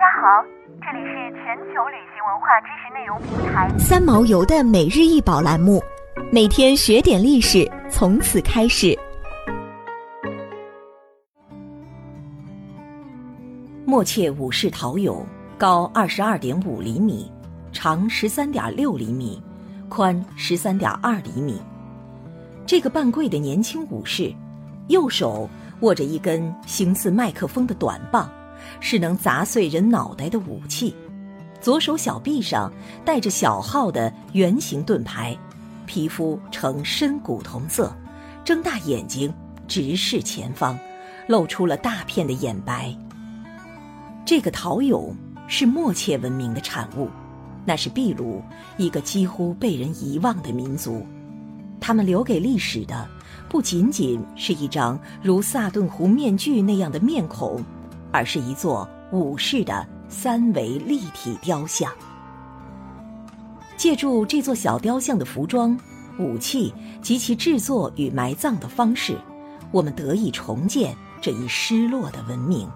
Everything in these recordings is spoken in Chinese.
家好，这里是全球旅行文化知识内容平台三毛游的每日一宝栏目，每天学点历史，从此开始。默切武士陶俑高二十二点五厘米，长十三点六厘米，宽十三点二厘米。这个半跪的年轻武士，右手握着一根形似麦克风的短棒。是能砸碎人脑袋的武器，左手小臂上戴着小号的圆形盾牌，皮肤呈深古铜色，睁大眼睛直视前方，露出了大片的眼白。这个陶俑是默切文明的产物，那是秘鲁一个几乎被人遗忘的民族，他们留给历史的不仅仅是一张如萨顿湖面具那样的面孔。而是一座武士的三维立体雕像。借助这座小雕像的服装、武器及其制作与埋葬的方式，我们得以重建这一失落的文明。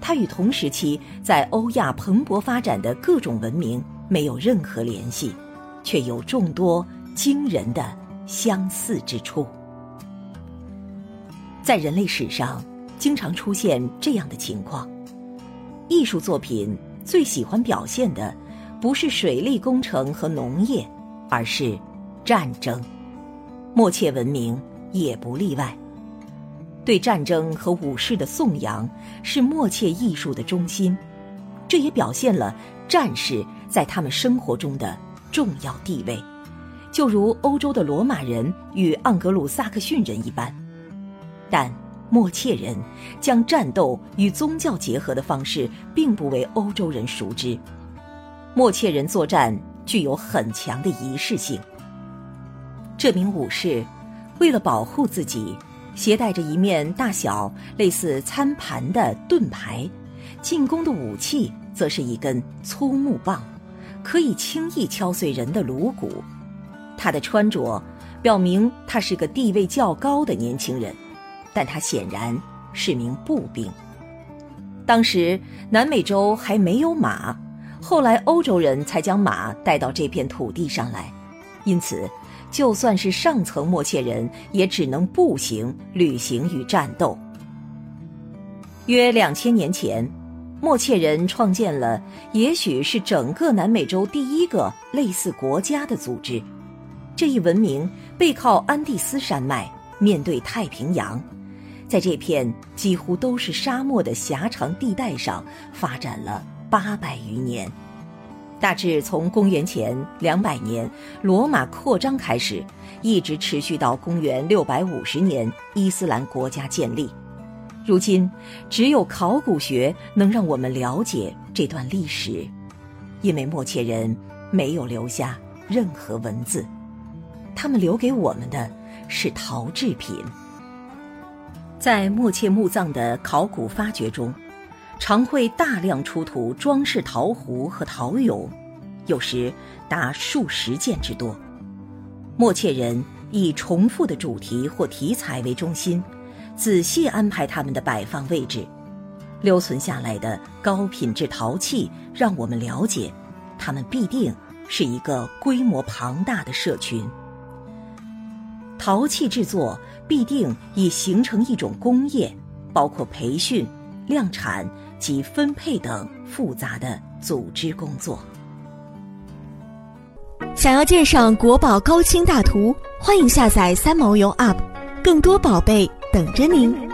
它与同时期在欧亚蓬勃发展的各种文明没有任何联系，却有众多惊人的相似之处。在人类史上。经常出现这样的情况：艺术作品最喜欢表现的，不是水利工程和农业，而是战争。默切文明也不例外。对战争和武士的颂扬是默切艺术的中心，这也表现了战士在他们生活中的重要地位，就如欧洲的罗马人与盎格鲁撒克逊人一般。但。默切人将战斗与宗教结合的方式，并不为欧洲人熟知。默切人作战具有很强的仪式性。这名武士为了保护自己，携带着一面大小类似餐盘的盾牌，进攻的武器则是一根粗木棒，可以轻易敲碎人的颅骨。他的穿着表明他是个地位较高的年轻人。但他显然是名步兵。当时南美洲还没有马，后来欧洲人才将马带到这片土地上来，因此，就算是上层默切人，也只能步行旅行与战斗。约两千年前，默切人创建了，也许是整个南美洲第一个类似国家的组织。这一文明背靠安第斯山脉，面对太平洋。在这片几乎都是沙漠的狭长地带上发展了八百余年，大致从公元前两百年罗马扩张开始，一直持续到公元六百五十年伊斯兰国家建立。如今，只有考古学能让我们了解这段历史，因为默切人没有留下任何文字，他们留给我们的是陶制品。在莫切墓葬的考古发掘中，常会大量出土装饰陶壶和陶俑，有时达数十件之多。莫切人以重复的主题或题材为中心，仔细安排他们的摆放位置。留存下来的高品质陶器，让我们了解，他们必定是一个规模庞大的社群。陶器制作必定已形成一种工业，包括培训、量产及分配等复杂的组织工作。想要鉴赏国宝高清大图，欢迎下载三毛游 App，更多宝贝等着您。